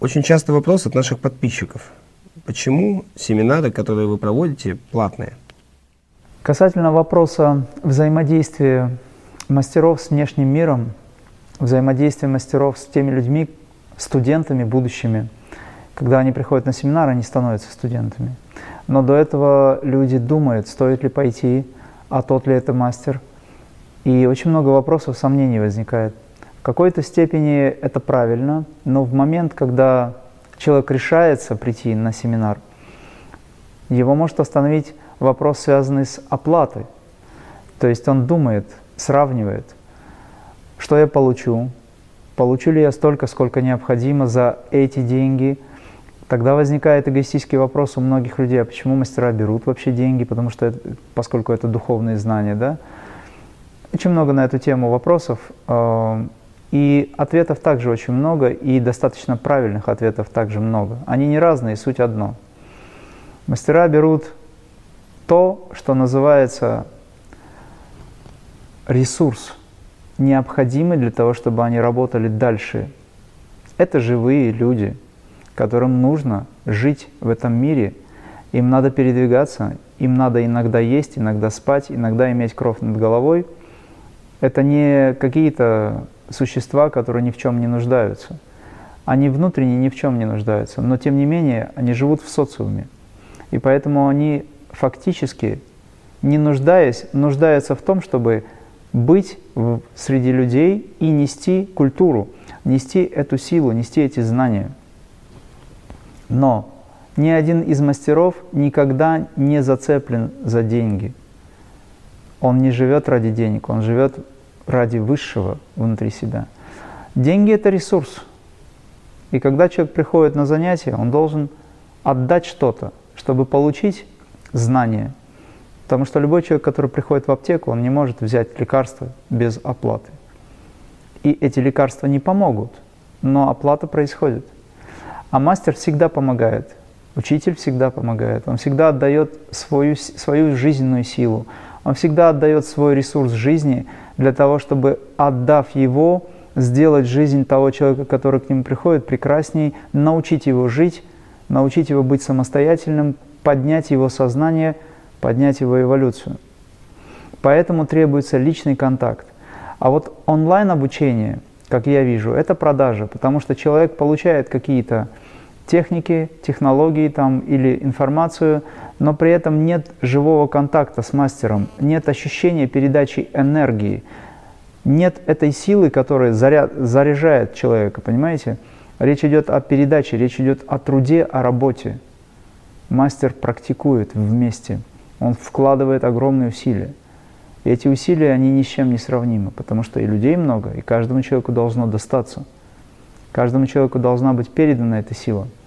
Очень часто вопрос от наших подписчиков. Почему семинары, которые вы проводите, платные? Касательно вопроса взаимодействия мастеров с внешним миром, взаимодействия мастеров с теми людьми, студентами будущими, когда они приходят на семинар, они становятся студентами. Но до этого люди думают, стоит ли пойти, а тот ли это мастер. И очень много вопросов, сомнений возникает. В какой-то степени это правильно, но в момент, когда человек решается прийти на семинар, его может остановить вопрос, связанный с оплатой. То есть он думает, сравнивает, что я получу, получу ли я столько, сколько необходимо за эти деньги. Тогда возникает эгоистический вопрос у многих людей, а почему мастера берут вообще деньги, потому что это, поскольку это духовные знания, да? Очень много на эту тему вопросов. И ответов также очень много, и достаточно правильных ответов также много. Они не разные, суть одно. Мастера берут то, что называется ресурс, необходимый для того, чтобы они работали дальше. Это живые люди, которым нужно жить в этом мире, им надо передвигаться, им надо иногда есть, иногда спать, иногда иметь кровь над головой. Это не какие-то существа, которые ни в чем не нуждаются. Они внутренне ни в чем не нуждаются, но тем не менее они живут в социуме. И поэтому они фактически, не нуждаясь, нуждаются в том, чтобы быть среди людей и нести культуру, нести эту силу, нести эти знания. Но ни один из мастеров никогда не зацеплен за деньги. Он не живет ради денег, он живет ради высшего внутри себя. Деньги – это ресурс. И когда человек приходит на занятия, он должен отдать что-то, чтобы получить знание. Потому что любой человек, который приходит в аптеку, он не может взять лекарства без оплаты. И эти лекарства не помогут, но оплата происходит. А мастер всегда помогает, учитель всегда помогает, он всегда отдает свою, свою жизненную силу, он всегда отдает свой ресурс жизни для того, чтобы, отдав его, сделать жизнь того человека, который к нему приходит, прекрасней, научить его жить, научить его быть самостоятельным, поднять его сознание, поднять его эволюцию. Поэтому требуется личный контакт. А вот онлайн-обучение, как я вижу, это продажа, потому что человек получает какие-то техники, технологии там, или информацию, но при этом нет живого контакта с мастером, нет ощущения передачи энергии, нет этой силы, которая заряд, заряжает человека, понимаете? Речь идет о передаче, речь идет о труде, о работе. Мастер практикует вместе, он вкладывает огромные усилия. И эти усилия, они ни с чем не сравнимы, потому что и людей много, и каждому человеку должно достаться. Каждому человеку должна быть передана эта сила –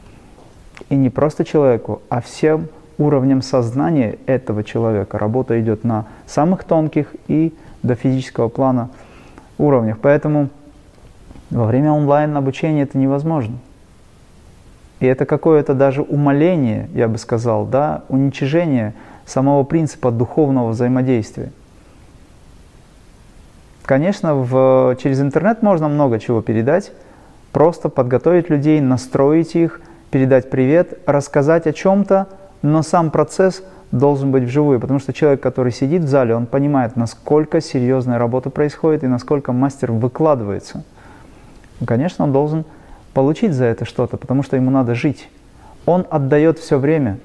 и не просто человеку, а всем уровням сознания этого человека. Работа идет на самых тонких и до физического плана уровнях. Поэтому во время онлайн-обучения это невозможно. И это какое-то даже умаление, я бы сказал, да, уничижение самого принципа духовного взаимодействия. Конечно, в, через интернет можно много чего передать, просто подготовить людей, настроить их – передать привет, рассказать о чем-то, но сам процесс должен быть вживую, потому что человек, который сидит в зале, он понимает, насколько серьезная работа происходит и насколько мастер выкладывается. Конечно, он должен получить за это что-то, потому что ему надо жить. Он отдает все время,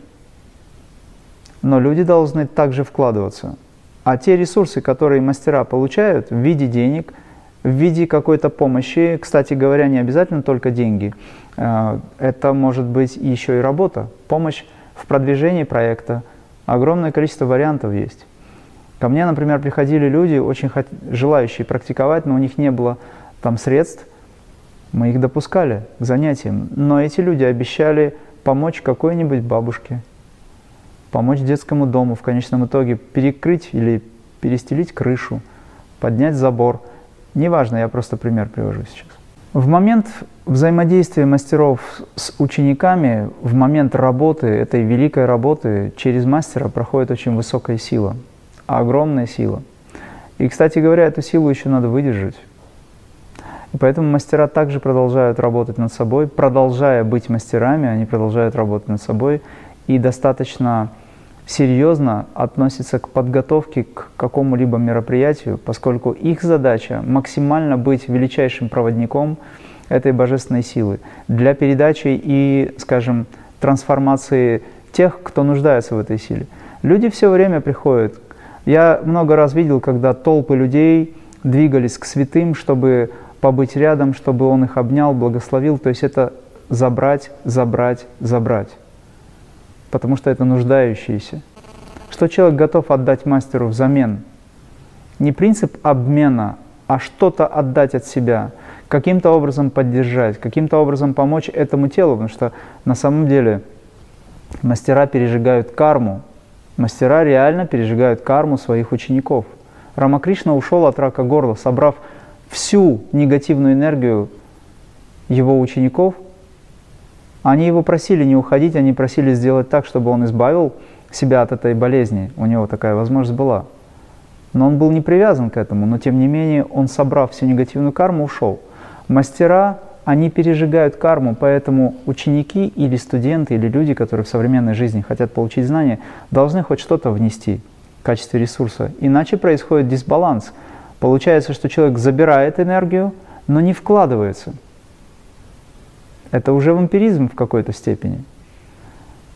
но люди должны также вкладываться. А те ресурсы, которые мастера получают в виде денег – в виде какой-то помощи. Кстати говоря, не обязательно только деньги. Э, это может быть еще и работа, помощь в продвижении проекта. Огромное количество вариантов есть. Ко мне, например, приходили люди, очень желающие практиковать, но у них не было там средств. Мы их допускали к занятиям. Но эти люди обещали помочь какой-нибудь бабушке, помочь детскому дому, в конечном итоге перекрыть или перестелить крышу, поднять забор – Неважно, я просто пример привожу сейчас. В момент взаимодействия мастеров с учениками, в момент работы, этой великой работы, через мастера проходит очень высокая сила, огромная сила. И, кстати говоря, эту силу еще надо выдержать. И поэтому мастера также продолжают работать над собой, продолжая быть мастерами, они продолжают работать над собой и достаточно серьезно относятся к подготовке к какому-либо мероприятию, поскольку их задача максимально быть величайшим проводником этой божественной силы для передачи и, скажем, трансформации тех, кто нуждается в этой силе. Люди все время приходят. Я много раз видел, когда толпы людей двигались к святым, чтобы побыть рядом, чтобы он их обнял, благословил. То есть это забрать, забрать, забрать. Потому что это нуждающиеся. Что человек готов отдать мастеру взамен? Не принцип обмена, а что-то отдать от себя, каким-то образом поддержать, каким-то образом помочь этому телу, потому что на самом деле мастера пережигают карму, мастера реально пережигают карму своих учеников. Рамакришна ушел от рака горла, собрав всю негативную энергию его учеников. Они его просили не уходить, они просили сделать так, чтобы он избавил себя от этой болезни. У него такая возможность была. Но он был не привязан к этому, но тем не менее он, собрав всю негативную карму, ушел. Мастера, они пережигают карму, поэтому ученики или студенты, или люди, которые в современной жизни хотят получить знания, должны хоть что-то внести в качестве ресурса. Иначе происходит дисбаланс – Получается, что человек забирает энергию, но не вкладывается. Это уже вампиризм в какой-то степени.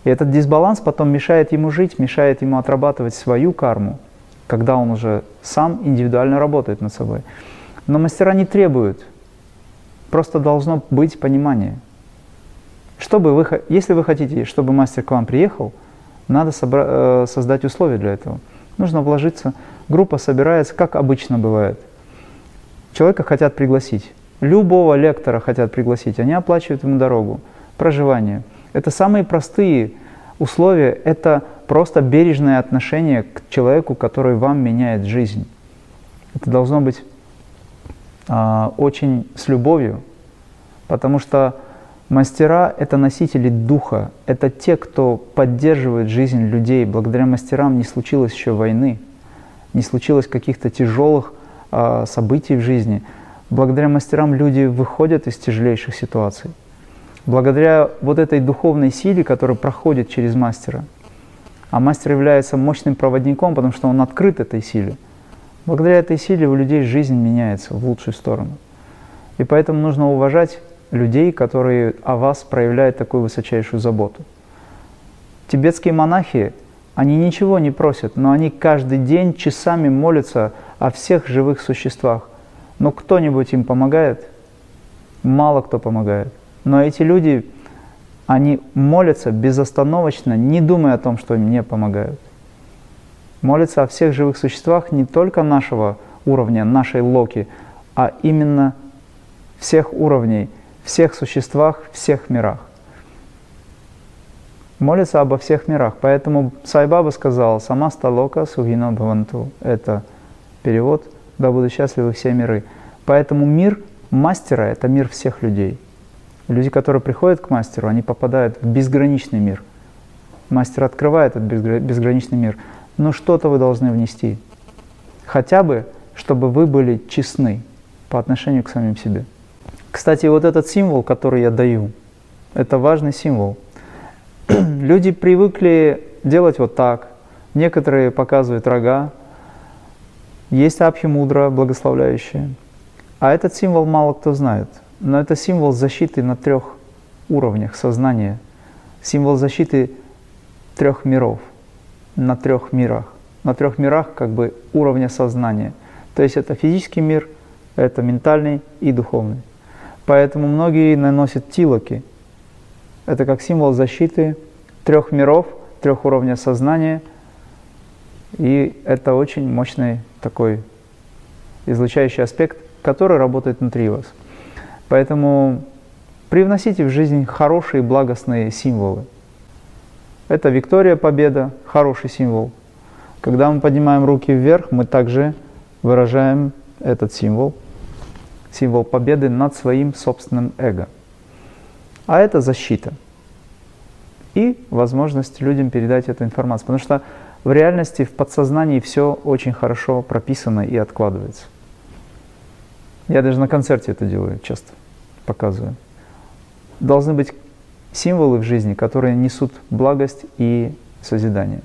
И этот дисбаланс потом мешает ему жить, мешает ему отрабатывать свою карму, когда он уже сам индивидуально работает над собой. Но мастера не требуют, просто должно быть понимание. Чтобы вы, если вы хотите, чтобы мастер к вам приехал, надо собра- э, создать условия для этого. Нужно вложиться группа собирается, как обычно бывает. Человека хотят пригласить. Любого лектора хотят пригласить. Они оплачивают ему дорогу, проживание. Это самые простые условия. Это просто бережное отношение к человеку, который вам меняет жизнь. Это должно быть а, очень с любовью, потому что мастера — это носители духа, это те, кто поддерживает жизнь людей. Благодаря мастерам не случилось еще войны не случилось каких-то тяжелых э, событий в жизни. Благодаря мастерам люди выходят из тяжелейших ситуаций. Благодаря вот этой духовной силе, которая проходит через мастера, а мастер является мощным проводником, потому что он открыт этой силе. Благодаря этой силе у людей жизнь меняется в лучшую сторону. И поэтому нужно уважать людей, которые о вас проявляют такую высочайшую заботу. Тибетские монахи они ничего не просят, но они каждый день часами молятся о всех живых существах. Но кто-нибудь им помогает? Мало кто помогает. Но эти люди, они молятся безостановочно, не думая о том, что им не помогают. Молятся о всех живых существах не только нашего уровня, нашей локи, а именно всех уровней, всех существах, всех мирах молится обо всех мирах. Поэтому Сайбаба сказал, сама сталока сугино бхаванту. Это перевод, да будут счастливы все миры. Поэтому мир мастера – это мир всех людей. Люди, которые приходят к мастеру, они попадают в безграничный мир. Мастер открывает этот безграничный мир. Но что-то вы должны внести. Хотя бы, чтобы вы были честны по отношению к самим себе. Кстати, вот этот символ, который я даю, это важный символ – люди привыкли делать вот так. Некоторые показывают рога. Есть абхи-мудра, благословляющая. А этот символ мало кто знает. Но это символ защиты на трех уровнях сознания. Символ защиты трех миров. На трех мирах. На трех мирах как бы уровня сознания. То есть это физический мир, это ментальный и духовный. Поэтому многие наносят тилоки – это как символ защиты трех миров, трех уровней сознания. И это очень мощный такой излучающий аспект, который работает внутри вас. Поэтому привносите в жизнь хорошие благостные символы. Это Виктория Победа, хороший символ. Когда мы поднимаем руки вверх, мы также выражаем этот символ, символ победы над своим собственным эго. А это защита. И возможность людям передать эту информацию. Потому что в реальности, в подсознании все очень хорошо прописано и откладывается. Я даже на концерте это делаю часто, показываю. Должны быть символы в жизни, которые несут благость и созидание.